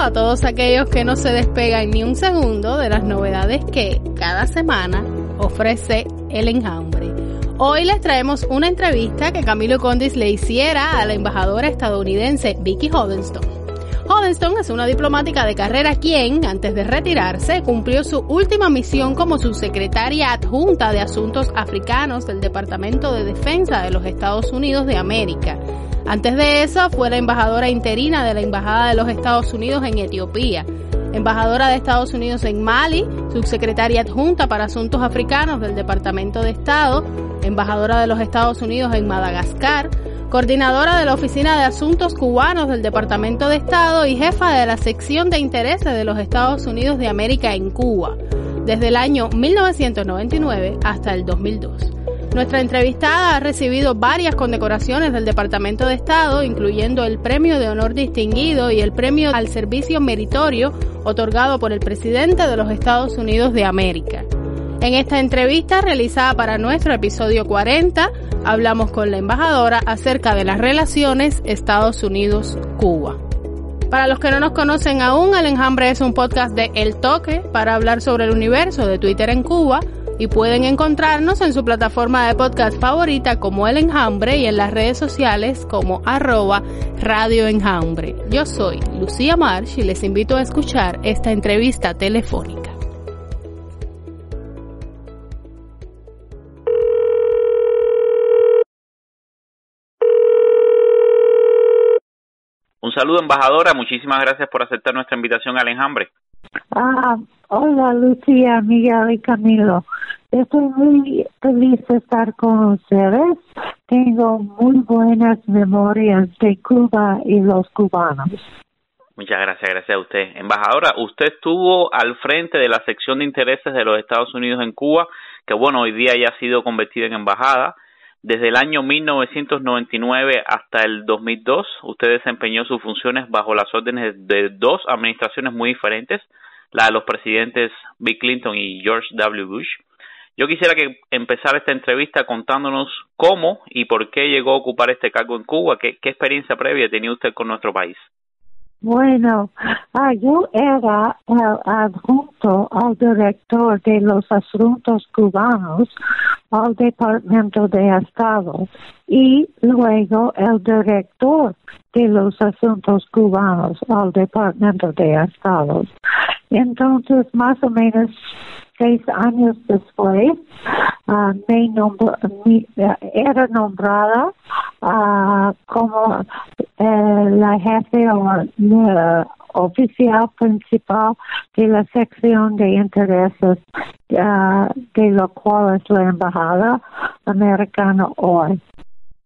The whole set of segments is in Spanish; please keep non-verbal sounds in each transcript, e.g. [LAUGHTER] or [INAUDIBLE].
a todos aquellos que no se despegan ni un segundo de las novedades que cada semana ofrece el enjambre. Hoy les traemos una entrevista que Camilo Condis le hiciera a la embajadora estadounidense Vicky Hodenstone. Hodenstone es una diplomática de carrera quien, antes de retirarse, cumplió su última misión como subsecretaria adjunta de Asuntos Africanos del Departamento de Defensa de los Estados Unidos de América. Antes de eso, fue la embajadora interina de la Embajada de los Estados Unidos en Etiopía, embajadora de Estados Unidos en Mali, subsecretaria adjunta para Asuntos Africanos del Departamento de Estado, embajadora de los Estados Unidos en Madagascar, coordinadora de la Oficina de Asuntos Cubanos del Departamento de Estado y jefa de la sección de intereses de los Estados Unidos de América en Cuba, desde el año 1999 hasta el 2002. Nuestra entrevistada ha recibido varias condecoraciones del Departamento de Estado, incluyendo el Premio de Honor Distinguido y el Premio al Servicio Meritorio otorgado por el presidente de los Estados Unidos de América. En esta entrevista realizada para nuestro episodio 40, hablamos con la embajadora acerca de las relaciones Estados Unidos-Cuba. Para los que no nos conocen aún, El Enjambre es un podcast de El Toque para hablar sobre el universo de Twitter en Cuba y pueden encontrarnos en su plataforma de podcast favorita como El Enjambre y en las redes sociales como arroba Radio Enjambre. Yo soy Lucía March y les invito a escuchar esta entrevista telefónica. Un saludo, embajadora. Muchísimas gracias por aceptar nuestra invitación al enjambre. Ah, hola, Lucía, amiga y Camilo. Estoy muy feliz de estar con ustedes. Tengo muy buenas memorias de Cuba y los cubanos. Muchas gracias, gracias a usted. Embajadora, usted estuvo al frente de la sección de intereses de los Estados Unidos en Cuba, que bueno, hoy día ya ha sido convertida en embajada. Desde el año 1999 hasta el 2002, usted desempeñó sus funciones bajo las órdenes de dos administraciones muy diferentes, la de los presidentes Bill Clinton y George W. Bush. Yo quisiera que empezara esta entrevista contándonos cómo y por qué llegó a ocupar este cargo en Cuba, qué, qué experiencia previa tenía usted con nuestro país. Bueno, ah, yo era el adjunto al director de los asuntos cubanos al Departamento de Estado y luego el director de los asuntos cubanos al Departamento de Estado. Entonces, más o menos seis años después, uh, me nombró, mi, uh, era nombrada uh, como eh, la jefe o la oficial principal de la sección de intereses de lo cual es la embajada americana hoy.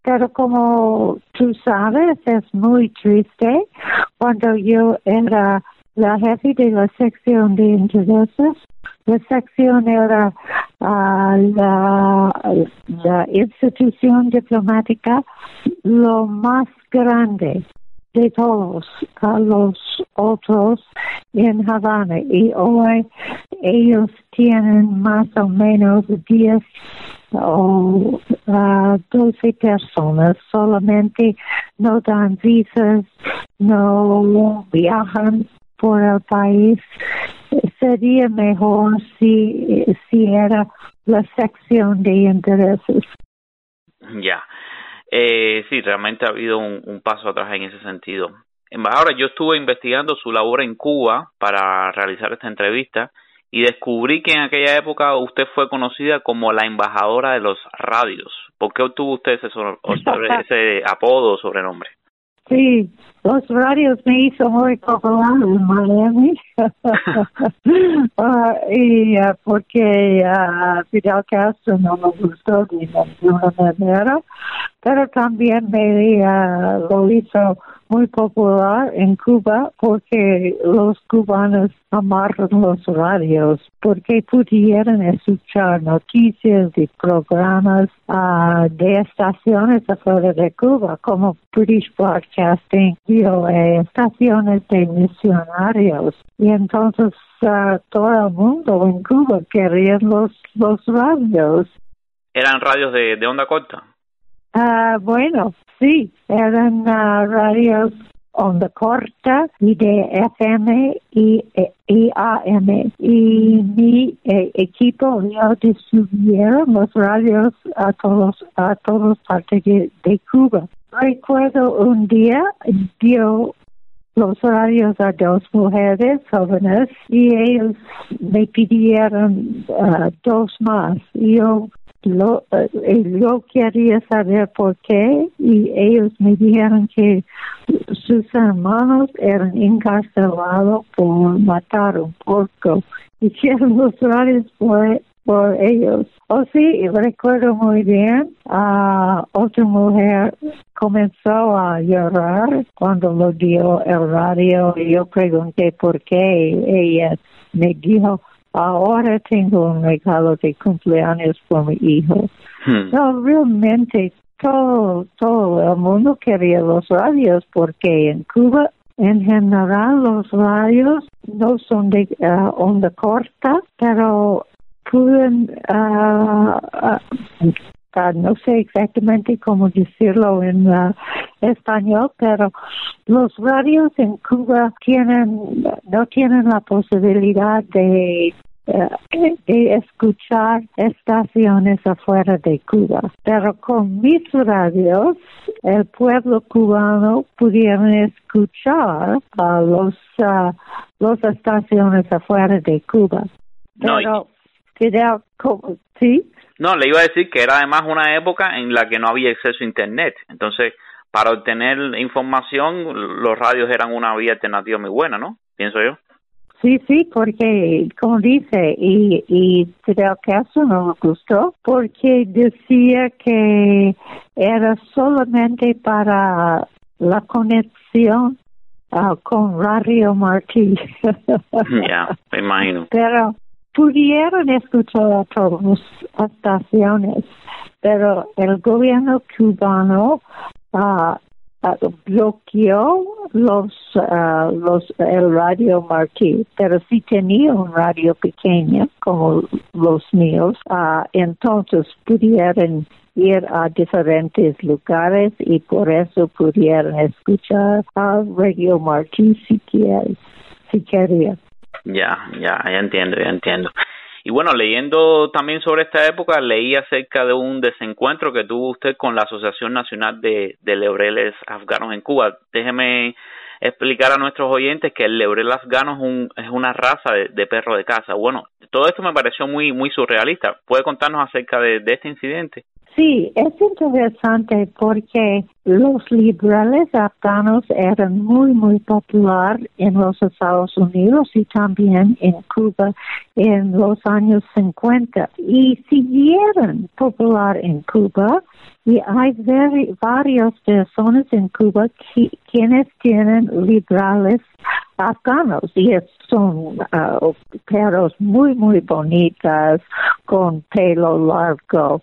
Pero como tú sabes, es muy triste cuando yo era la jefe de la sección de intereses la sección era uh, la, la, institución diplomática lo más grande de todos los otros en Havana. Y hoy ellos tienen más o menos 10 o uh, 12 personas. Solamente no dan visas no viajan por el país sería mejor si, si era la sección de intereses. Ya, eh, sí, realmente ha habido un, paso atrás en ese sentido. Ahora, yo estuve investigando su labor en Cuba para realizar esta entrevista y descubrí que en aquella época usted fue conocida como la embajadora de los radios. ¿Por qué obtuvo usted ese, [LAUGHS] ese apodo o sobrenombre? Sí, los radios me hizo muy popular en Miami. uh, y uh, porque uh, Fidel Castro no me gustó de ninguna manera, pero también me lo hizo muy popular en Cuba porque los cubanos amaron los radios porque pudieron escuchar noticias y programas uh, de estaciones afuera de Cuba como British Broadcasting, VOA, estaciones de misionarios y entonces uh, todo el mundo en Cuba quería los, los radios. ¿Eran radios de, de onda corta? Uh, bueno, sí, eran uh, radios onda corta y de FM y, y AM. Y mi eh, equipo ya distribuyeron los radios a todos, a todas partes de, Cuba. Recuerdo un día dio los radios a dos mujeres jóvenes y ellos me pidieron uh, dos más. Yo lo, uh, yo quería saber por qué y ellos me dijeron que sus hermanos eran encarcelados por matar un porco y quieren los radios por por ellos. O oh, sí, recuerdo muy bien, a otra mujer comenzó a llorar cuando lo dio el radio y yo pregunté por qué. Ella me dijo, ahora tengo un regalo de cumpleaños por mi hijo. Hmm. No, realmente todo, todo el mundo quería los radios porque en Cuba en general los radios no son de uh, onda corta, pero pueden, uh, uh, no sé exactamente cómo decirlo en uh, español, pero los radios en Cuba tienen, no tienen la posibilidad de de escuchar estaciones afuera de Cuba. Pero con mis radios, el pueblo cubano pudieron escuchar a los, las estaciones afuera de Cuba. Pero, ¿sí? No, le iba a decir que era además una época en la que no había acceso a Internet. Entonces, para obtener información, los radios eran una vía alternativa muy buena, ¿no? Pienso yo. Sí, sí, porque, como dice, y, y creo que eso no me gustó, porque decía que era solamente para la conexión uh, con Radio Martí. [LAUGHS] Ya, me imagino. Pero pudieron escuchar a todas las estaciones, pero el gobierno cubano uh, bloqueó los, uh, los el radio Martí, pero si tenía un radio pequeño como los míos, uh, entonces pudieron ir a diferentes lugares y por eso pudieron escuchar a Radio Martí si quieres, si quería. Ya, ya, ya entiendo, ya entiendo. Y bueno, leyendo también sobre esta época, leí acerca de un desencuentro que tuvo usted con la Asociación Nacional de, de Lebreles Afganos en Cuba. Déjeme explicar a nuestros oyentes que el lebrel afgano es, un, es una raza de, perro de casa. Bueno, todo esto me pareció muy, muy surrealista. ¿Puede contarnos acerca de este incidente? Sí, es interesante porque los liberales afganos eran muy, muy popular en los Estados Unidos y también en Cuba en los años 50 y siguieron popular en Cuba y hay varias personas en Cuba quienes tienen liberales afganos y son uh, perros muy, muy bonitas con pelo largo.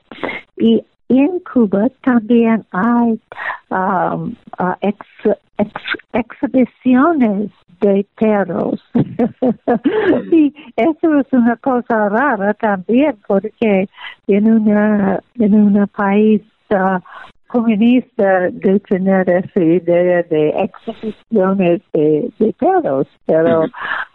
Y en Cuba también hay um, uh, ex, exhibiciones de perros. [LAUGHS] y eso es una cosa rara también porque en una en un país uh, comunista de tener esa idea de exhibiciones de, de perros, pero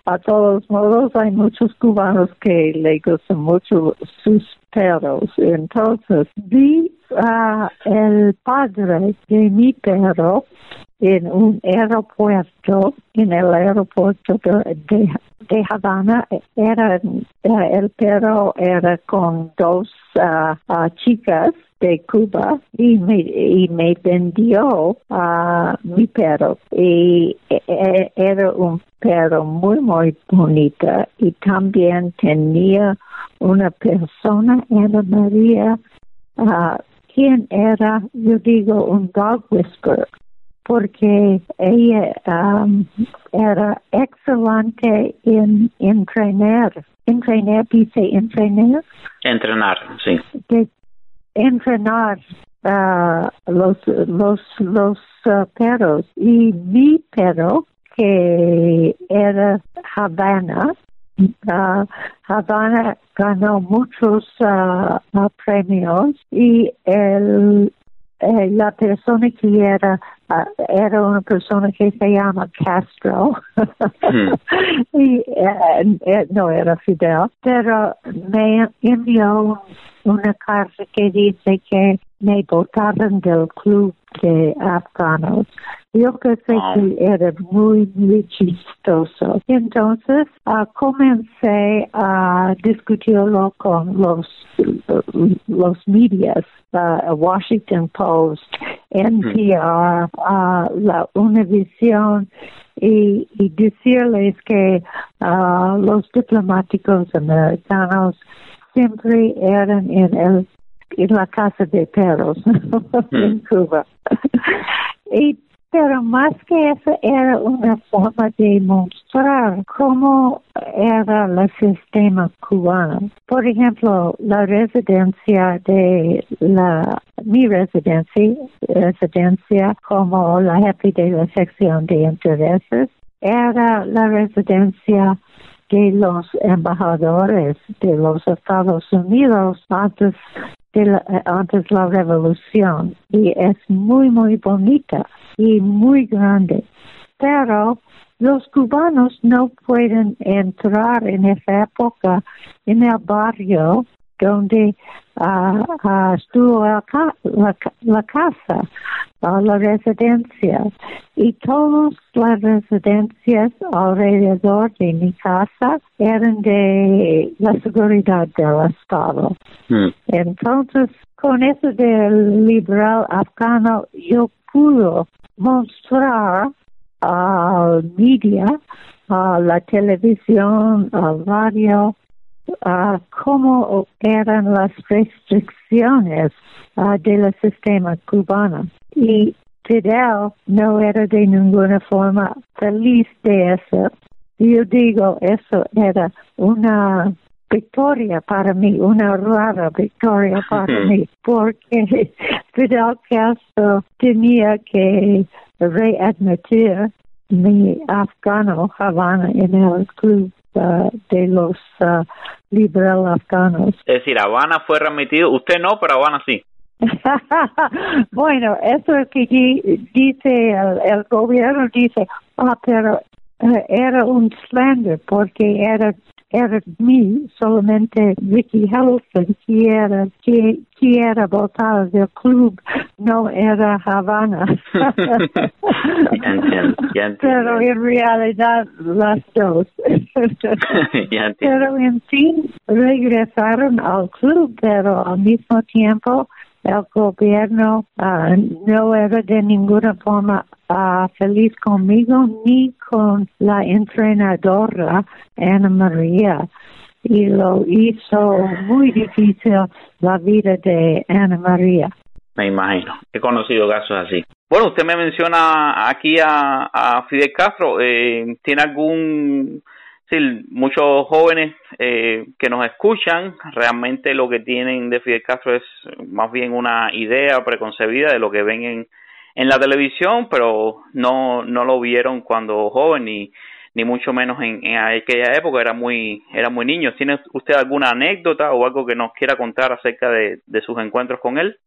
a todos modos hay muchos cubanos que le gustan mucho sus perros. Entonces vi a el padre de mi perro en un aeropuerto, en el aeropuerto de, de Havana, era, el perro era con dos uh, chicas de Cuba y me, y me vendió a mi perro. Y e, e, era un perro muy muy bonita y también tenía una persona Ana María quien era yo digo un dog whisperer porque ella um, era excelente en entrenar. Entrenar dice entrenar. Entrenar sí. Entrenar uh, los los los uh, perros. Y mi perro que era Havana uh, Havana ganó muchos premios. Y el eh, la persona que era ah, era una persona que se llama Castro hmm. [LAUGHS] y eh, eh, no era Fidel, pero me envió una carta que dice que me votaron del club de afganos. Yo creo que era muy, muy chistoso. Entonces uh, comencé a discutirlo con los, los medios, uh, Washington Post, NPR, uh, la Univision, y, y decirles que los diplomáticos americanos siempre eran en el en la casa de perros [LAUGHS] en Cuba. y pero más que eso era una forma de mostrar cómo era el sistema cubano. Por ejemplo, la residencia de la mi residencia, residencia como la jefe de la sección de intereses, era la residencia de los embajadores de los Estados Unidos antes de la, antes la revolución y es muy muy bonita y muy grande. Pero los cubanos no pueden entrar en esa época en el barrio donde uh, estuvo la, la, casa, la residencia. Y todas las residencias alrededor de mi casa eran de la seguridad del Estado. Hmm. Entonces, con eso del liberal afgano, yo pude mostrar al media, a la televisión, al radio, uh, cómo eran las restricciones uh, del sistema cubano. Y Fidel no era de ninguna forma feliz de eso. Yo digo, eso era una victoria para mí, una rara victoria para mí, porque [LAUGHS] Fidel Castro tenía que readmitir mi afgano Havana en el club Uh, de los uh, liberales afganos. Es decir, Habana fue remitido, usted no, pero Habana sí. [LAUGHS] bueno, eso es que dice el, gobierno, dice, ah, pero eh, era un slander porque era era mí, solamente Ricky Helson, que era, que, que era votada del club, no era Havana. [LAUGHS] Pero en realidad las dos. [LAUGHS] pero en fin, regresaron al club, pero al mismo tiempo el gobierno ah, no era de ninguna forma uh, feliz conmigo ni con la entrenadora Ana María y lo hizo muy difícil la vida de Ana María. Me imagino, he conocido casos así. Bueno, usted me menciona aquí a, a Fidel Castro, eh, ¿tiene algún sí, muchos jóvenes eh, que nos escuchan realmente lo que tienen de Fidel Castro es más bien una idea preconcebida de lo que ven en, en la televisión, pero no, no lo vieron cuando joven ni, ni mucho menos en, en aquella época, era muy, era muy niño. ¿Tiene usted alguna anécdota o algo que nos quiera contar acerca de, de sus encuentros con él?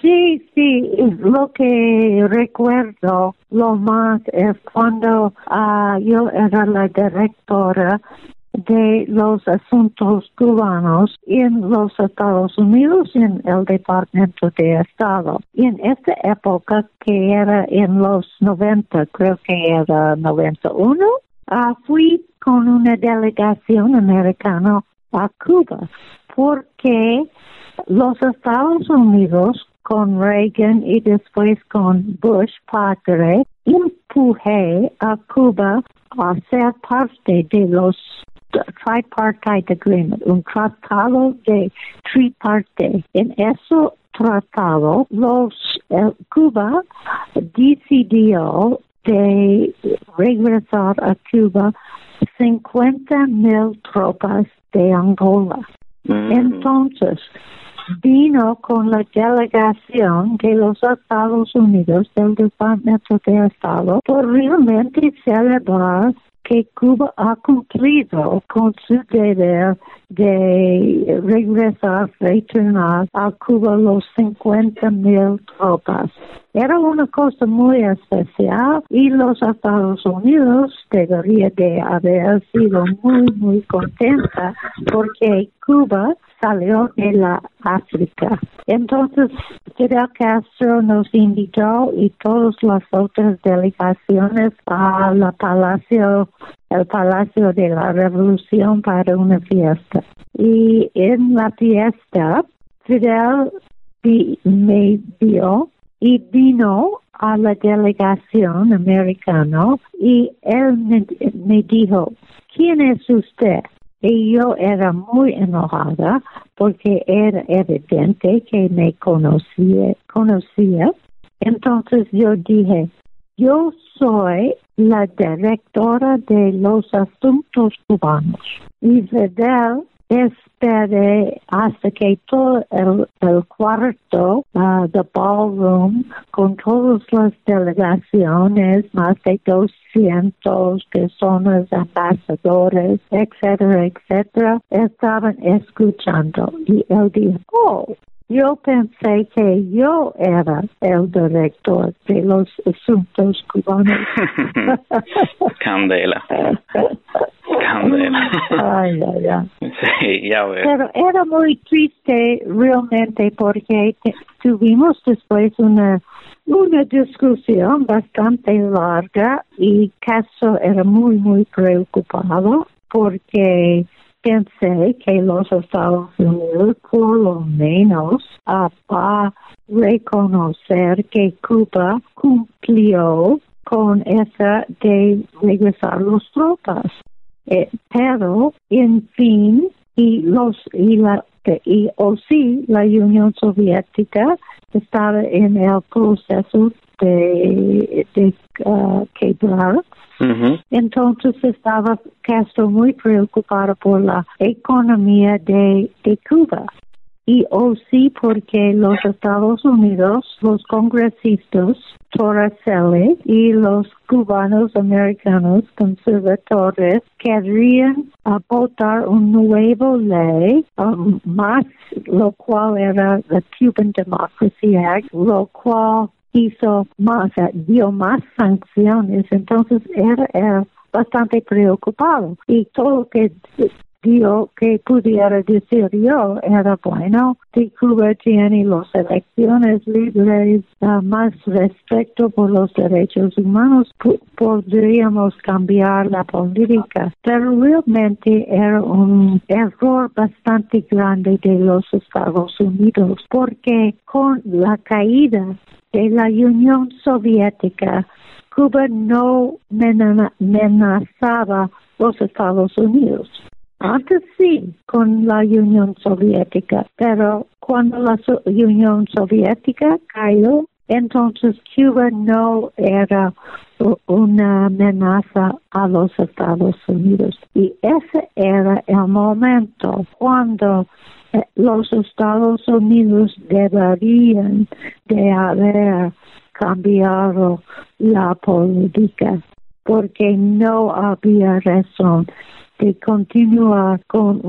Sí, sí, lo que recuerdo lo más es cuando uh, yo era la directora de los asuntos cubanos en los Estados Unidos en el Departamento de Estado. Y en esta época, que era en los 90, creo que era 91, uh, fui con una delegación americana a Cuba porque los Estados Unidos con Reagan y después con Bush padre, empujé a Cuba a ser parte de los tripartite agreement, un tratado de triparte. En ese tratado, los Cuba decidió de regresar a Cuba 50 mil tropas de Angola. Mm. Entonces, vino con la delegación de los Estados Unidos del Departamento de Estado por realmente celebrar que Cuba ha cumplido con su deber de regresar, retornar a Cuba los 50 mil tropas. Era una cosa muy especial y los Estados Unidos debería de haber sido muy, muy contenta porque Cuba salió de la África. Entonces, Fidel Castro nos invitó y todas las otras delegaciones a la palacio, el Palacio de la Revolución para una fiesta. Y en la fiesta, Fidel me vio y vino a la delegación americana y él me dijo, ¿quién es usted? Y yo era muy enojada porque era evidente que me conocía. Entonces yo dije, yo soy la directora de los asuntos cubanos. Y Fidel esperé hasta que todo el, cuarto uh, ballroom con todas las delegaciones, más de 200 personas, ambasadores, etcétera, etcétera, estaban escuchando. Y él dijo, oh, yo pensé que yo era el director de los asuntos cubanos. [LAUGHS] Candela. Candela. Ay, ay, ay. Sí, ya veo. Pero era muy triste realmente porque tuvimos después una una discusión bastante larga y Castro era muy, muy preocupado porque pensé que los Estados Unidos por lo menos va a reconocer que Cuba cumplió con esa de regresar los tropas. Eh, pero, en fin, y los y la y o sí la Unión Soviética estaba en el proceso de, de quebrar entonces estaba Castro muy preocupado por la economía de, Cuba. Y o sí porque los Estados Unidos, los congresistas, Torricelli y los cubanos americanos conservadores querían votar un nuevo ley, um, más lo cual era la Cuban Democracy Act, lo cual hizo más, dio más sanciones, entonces era, bastante preocupado. Y todo lo que dio que pudiera decir yo era bueno. Si Cuba tiene las elecciones libres uh, más respeto por los derechos humanos. Podríamos cambiar la política. Pero realmente era un error bastante grande de los Estados Unidos porque con la caída de la Unión Soviética, Cuba no amenazaba los Estados Unidos. Antes sí, con la Unión Soviética, pero cuando la Unión Soviética cayó, entonces Cuba no era una amenaza a los Estados Unidos. Y ese era el momento cuando los Estados Unidos deberían de haber cambiado la política porque no había razón de continuar con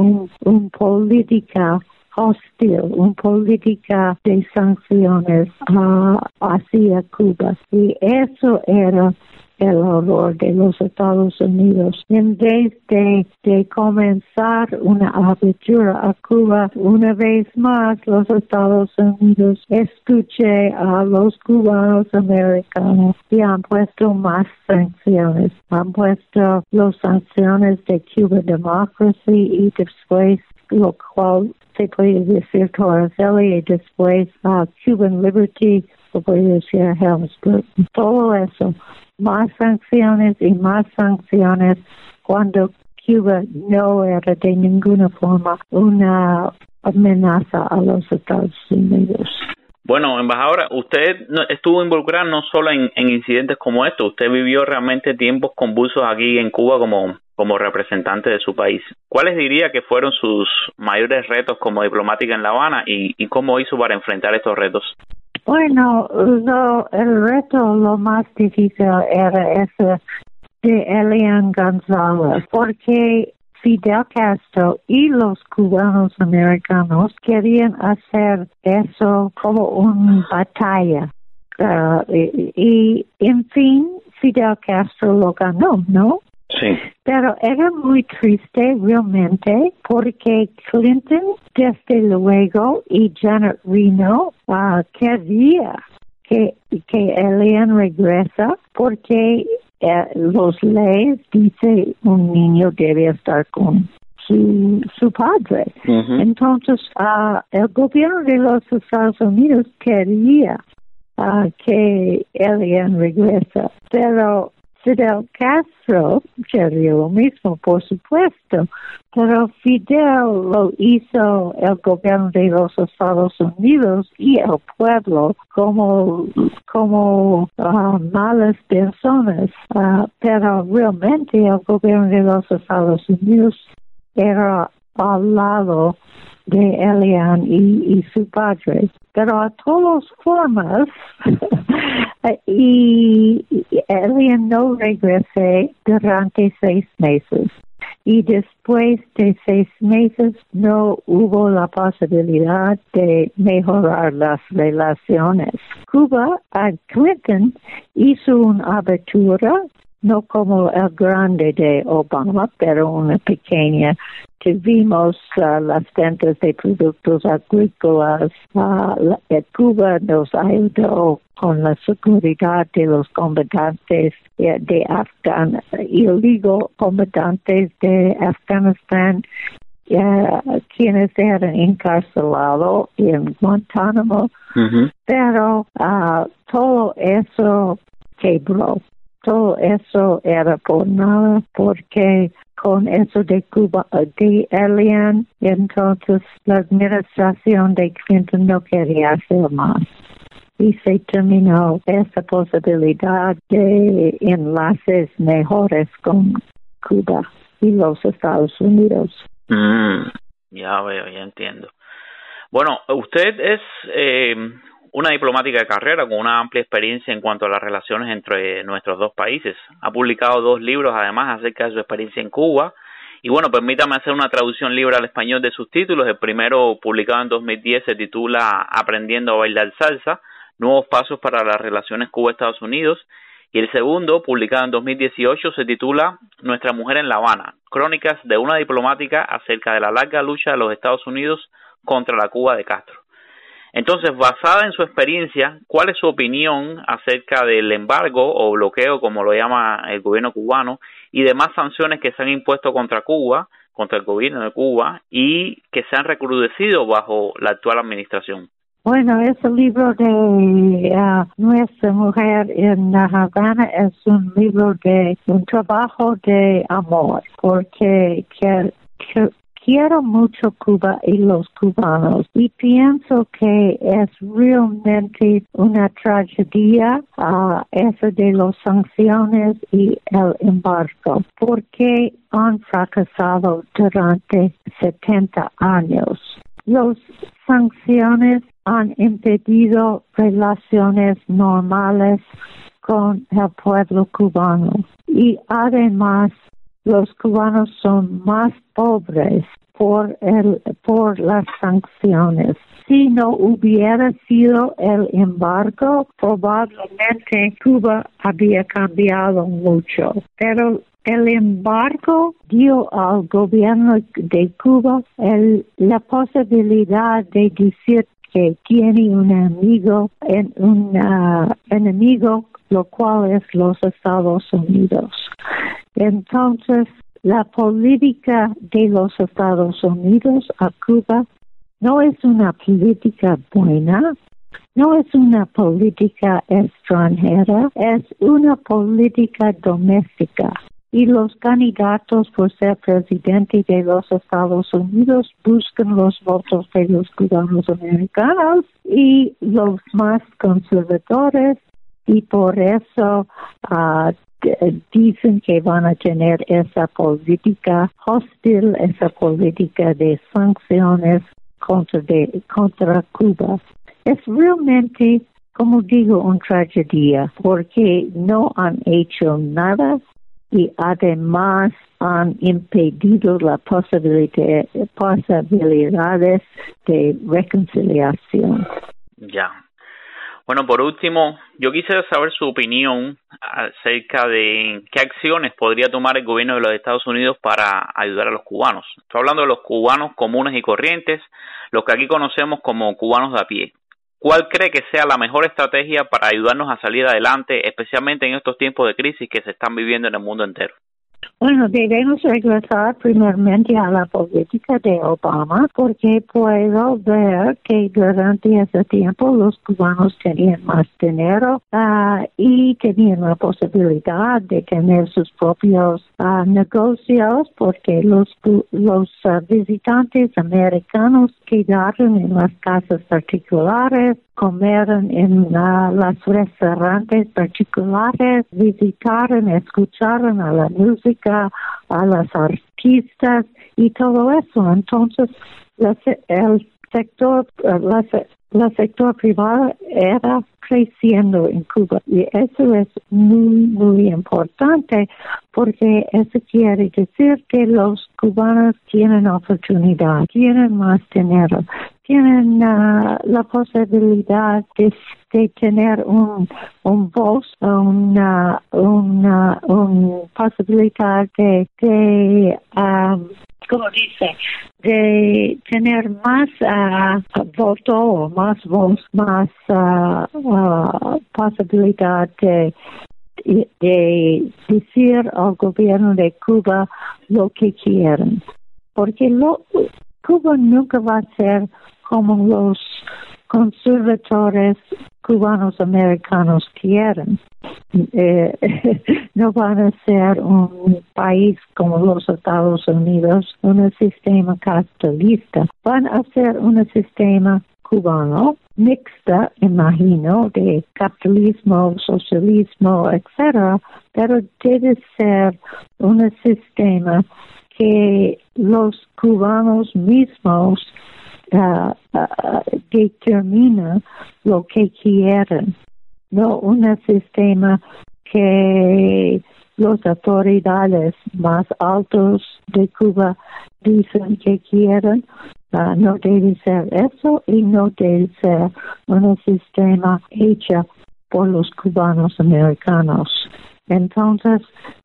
un, política hostil, una política de sanciones uh, hacia Cuba. Y eso era el horror de los Estados Unidos. En vez de, de, comenzar una apertura a Cuba, una vez más los Estados Unidos escuché a los cubanos americanos y han puesto más sanciones. Han puesto las sanciones de Cuba Democracy y después lo cual se puede decir Torricelli y después uh, Cuban Liberty, se puede decir Helmsburg. Todo eso más sanciones y más sanciones cuando Cuba no era de ninguna forma una amenaza a los Estados Unidos. Bueno, embajadora, usted estuvo involucrada no solo en, incidentes como estos, usted vivió realmente tiempos convulsos aquí en Cuba como, como representante de su país. ¿Cuáles diría que fueron sus mayores retos como diplomática en La Habana y, y cómo hizo para enfrentar estos retos? Bueno, el reto lo más difícil era ese de Elian González, porque Fidel Castro y los cubanos americanos querían hacer eso como una batalla ah, y, en fin, Fidel Castro lo ganó, ¿no? Sí. Pero era muy triste realmente porque Clinton, desde luego, y Janet Reno uh, quería que, que Elian regresa porque eh, los leyes dice un niño debe estar con su, su padre. Entonces, uh, el gobierno de los Estados Unidos quería uh, que Elian regresa, pero Fidel Castro quería lo mismo, por supuesto, pero Fidel lo hizo el gobierno de los Estados Unidos y el pueblo como, como uh, malas personas, uh, pero realmente el gobierno de los Estados Unidos era al lado de Elian y, su padre. Pero a todas formas, [LAUGHS] y, Elian no regresé durante seis meses. Y después de seis meses no hubo la posibilidad de mejorar las relaciones. Cuba, a Clinton, hizo una abertura no como el grande de Obama, pero una pequeña. Tuvimos uh, las ventas de productos agrícolas. Uh, Cuba nos ayudó con la seguridad de los combatientes de Afgan, ilegos combatientes de Afganistán uh, quienes eran encarcelados en Guantánamo, pero todo eso quebró todo eso era por nada, porque con eso de Cuba, de Elian, entonces la administración de Clinton no quería hacer más. Y se terminó esa posibilidad de enlaces mejores con Cuba y los Estados Unidos. Mm, ya veo, ya entiendo. Bueno, usted es eh, una diplomática de carrera con una amplia experiencia en cuanto a las relaciones entre nuestros dos países. Ha publicado dos libros además acerca de su experiencia en Cuba. Y bueno, permítame hacer una traducción libre al español de sus títulos. El primero, publicado en 2010, se titula Aprendiendo a bailar salsa, nuevos pasos para las relaciones Cuba-Estados Unidos. Y el segundo, publicado en 2018, se titula Nuestra mujer en La Habana, crónicas de una diplomática acerca de la larga lucha de los Estados Unidos contra la Cuba de Castro. Entonces, basada en su experiencia, ¿cuál es su opinión acerca del embargo o bloqueo, como lo llama el gobierno cubano, y demás sanciones que se han impuesto contra Cuba, contra el gobierno de Cuba, y que se han recrudecido bajo la actual administración? Bueno, ese libro de ah, Nuestra Mujer en La Habana es un libro de un trabajo de amor, porque que, quiero mucho Cuba y los cubanos y pienso que es realmente una tragedia uh, eso de las sanciones y el embargo porque han fracasado durante 70 años. Las sanciones han impedido relaciones normales con el pueblo cubano y además los cubanos son más pobres por el por las sanciones. Si no hubiera sido el embargo, probablemente Cuba había cambiado mucho. Pero el embargo dio al gobierno de Cuba el, la posibilidad de decir que tiene un amigo en un enemigo, lo cual es los Estados Unidos. Entonces, la política de los Estados Unidos a Cuba no es una política buena, no es una política extranjera, es una política doméstica. Y los candidatos por ser presidente de los Estados Unidos buscan los votos de los cubanos americanos y los más conservadores y por eso uh, dicen que van a tener esa política hostil, esa política de sanciones contra, de, contra Cuba. Es realmente, como digo, una tragedia porque no han hecho nada y además han impedido la posibilidad, posibilidades de reconciliación. Ya, Bueno, por último, yo quisiera saber su opinión acerca de qué acciones podría tomar el gobierno de los Estados Unidos para ayudar a los cubanos. Estoy hablando de los cubanos comunes y corrientes, los que aquí conocemos como cubanos de a pie. ¿Cuál cree que sea la mejor estrategia para ayudarnos a salir adelante, especialmente en estos tiempos de crisis que se están viviendo en el mundo entero? Bueno, debemos regresar primeramente a la política de Obama porque puedo ver que durante ese tiempo los cubanos tenían más dinero uh, y tenían la posibilidad de tener sus propios uh, negocios porque los, los uh, visitantes americanos quedaron en las casas particulares comeron en las restaurantes particulares, visitaron, escucharon a la música, a las artistas y todo eso. Entonces, el sector, la, sector privado era creciendo en Cuba. Y eso es muy, muy importante porque eso quiere decir que los cubanos tienen oportunidad, tienen más dinero, tienen uh, la posibilidad de, tener un, un voz, una, una, una posibilidad de, de um, como dice, de tener más uh, voto, más voz, más uh, posibilidad de, de decir al gobierno de Cuba lo que quieren. Porque Cuba nunca va a ser como los conservadores cubanos americanos quieren. Eh, [LAUGHS] no van a ser un país como los Estados Unidos, un sistema capitalista. Van a ser un sistema cubano mixta, imagino, de capitalismo, socialismo, etcétera, pero debe ser un sistema que los cubanos mismos uh, uh, determina lo que quieren, no un sistema que las autoridades más altos de Cuba dicen que quieren. Uh, no debe ser eso y no debe ser un sistema hecho por los cubanos americanos. Entonces,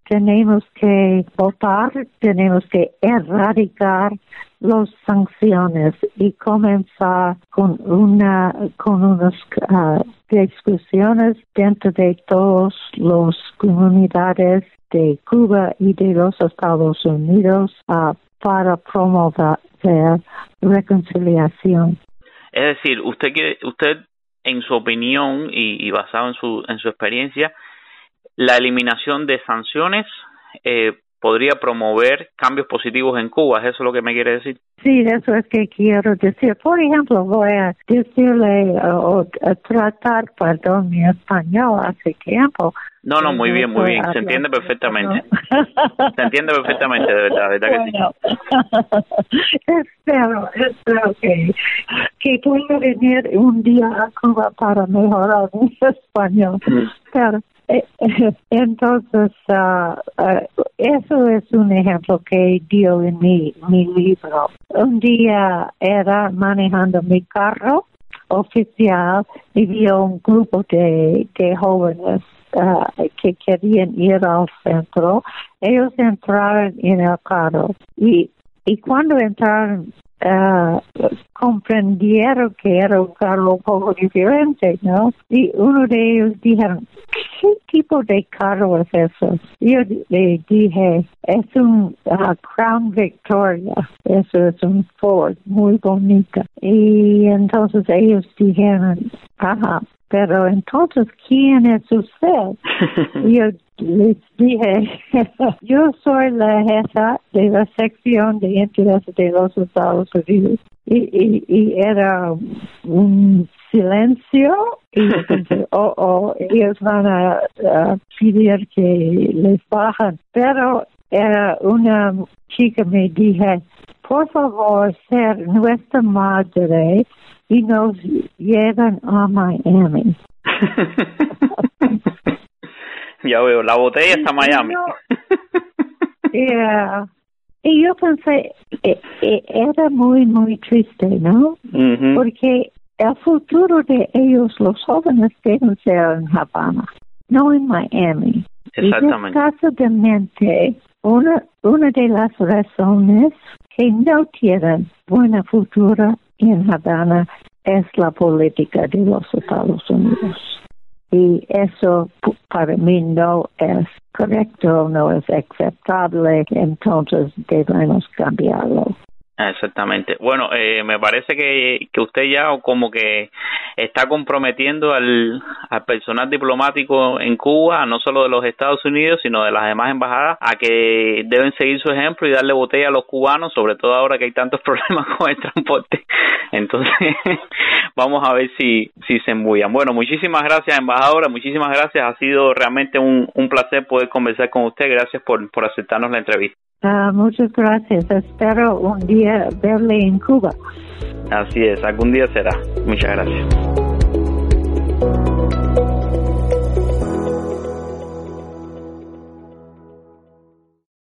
tenemos que votar, tenemos que erradicar las sanciones y comenzar con una con unas uh, discusiones dentro de todas las comunidades de Cuba y de los Estados Unidos uh, para promover reconciliación. Es decir, usted usted en su opinión y, y basado en su en su experiencia la eliminación de sanciones eh, podría promover cambios positivos en Cuba. ¿Es eso lo que me quiere decir? Sí, eso es que quiero decir. Por ejemplo, voy a decirle o tratar, perdón, mi español hace tiempo. No, no, muy bien, muy bien. Se entiende perfectamente. [LAUGHS] Se entiende perfectamente, de verdad, de verdad que sí. [LAUGHS] espero, espero que, que pueda venir un día a Cuba para mejorar mi español. Mm. Pero [LAUGHS] entonces, uh, uh, eso es un ejemplo que dio en mi, mi libro. Un día era manejando mi carro oficial y vio un grupo de, de jóvenes uh, que querían ir al centro. Ellos entraron en el carro y, y cuando entraron uh, comprendieron que era un carro un poco diferente, ¿no? Y uno de ellos dijeron, ¿qué tipo de carro es eso? Yo le dije, es un uh, Crown Victoria, eso es un Ford muy bonita. Y entonces ellos dijeron, ajá, pero entonces, ¿quién es usted? [LAUGHS] yo les dije, [LAUGHS] yo soy la jefa de la sección de intereses de los Estados Unidos. Y, y, y era un silencio y [LAUGHS] pensé, oh, oh, ellos van a, pedir que les bajan. Pero era una chica me dije, por favor, ser nuestra madre y nos llevan a Miami. [LAUGHS] [LAUGHS] ya veo, la botella está Miami. [LAUGHS] yeah. Y yo pensé, era muy, muy triste, ¿no? Porque el futuro de ellos, los jóvenes, deben ser en Habana, no en Miami. Exactamente. Y una, una de las razones que no tienen buena futura en Habana es la política de los Estados Unidos. Y eso para mí no es correcto, no es aceptable, entonces debemos cambiarlo. Exactamente. Bueno, eh, me parece que, que usted ya como que está comprometiendo al, al personal diplomático en Cuba, no solo de los Estados Unidos, sino de las demás embajadas, a que deben seguir su ejemplo y darle botella a los cubanos, sobre todo ahora que hay tantos [LAUGHS] problemas con el transporte. Entonces, [LAUGHS] vamos a ver si, si se embullan. Bueno, muchísimas gracias, embajadora, muchísimas gracias. Ha sido realmente un, un placer poder conversar con usted. Gracias por, por aceptarnos la entrevista. Ah, muchas gracias. Espero un día verle en Cuba. Así es, algún día será. Muchas gracias.